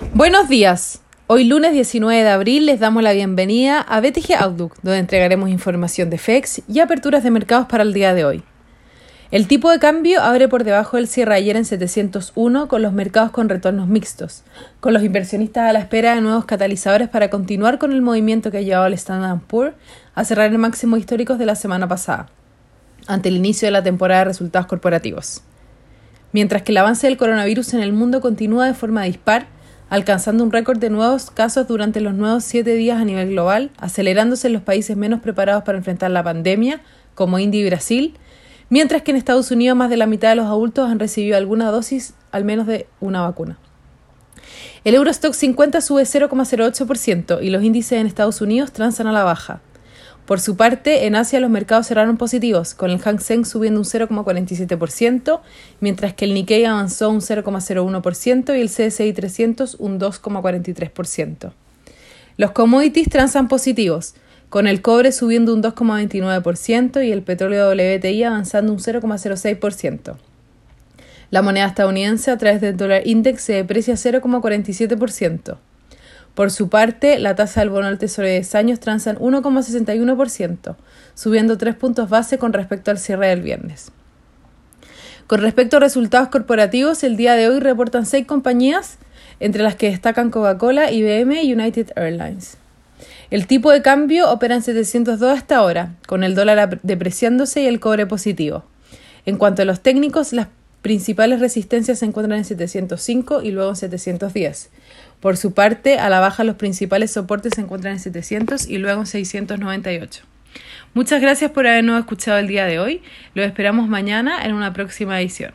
Buenos días. Hoy lunes 19 de abril les damos la bienvenida a BTG Outlook, donde entregaremos información de FEX y aperturas de mercados para el día de hoy. El tipo de cambio abre por debajo del cierre ayer en 701 con los mercados con retornos mixtos, con los inversionistas a la espera de nuevos catalizadores para continuar con el movimiento que ha llevado al Standard Poor's a cerrar el máximo históricos de la semana pasada, ante el inicio de la temporada de resultados corporativos. Mientras que el avance del coronavirus en el mundo continúa de forma dispar, alcanzando un récord de nuevos casos durante los nuevos siete días a nivel global, acelerándose en los países menos preparados para enfrentar la pandemia, como India y Brasil, mientras que en Estados Unidos más de la mitad de los adultos han recibido alguna dosis al menos de una vacuna. El Eurostock 50 sube 0,08% y los índices en Estados Unidos transan a la baja. Por su parte, en Asia los mercados cerraron positivos, con el Hang Seng subiendo un 0,47%, mientras que el Nikkei avanzó un 0,01% y el CSI 300 un 2,43%. Los commodities transan positivos, con el cobre subiendo un 2,29% y el petróleo WTI avanzando un 0,06%. La moneda estadounidense a través del dólar index se deprecia 0,47%. Por su parte, la tasa del bono del Tesoro de 10 años transa en 1,61%, subiendo 3 puntos base con respecto al cierre del viernes. Con respecto a resultados corporativos, el día de hoy reportan seis compañías, entre las que destacan Coca-Cola, IBM y United Airlines. El tipo de cambio opera en 702 hasta ahora, con el dólar depreciándose y el cobre positivo. En cuanto a los técnicos, las principales resistencias se encuentran en 705 y luego en 710. Por su parte, a la baja los principales soportes se encuentran en 700 y luego en 698. Muchas gracias por habernos escuchado el día de hoy. Lo esperamos mañana en una próxima edición.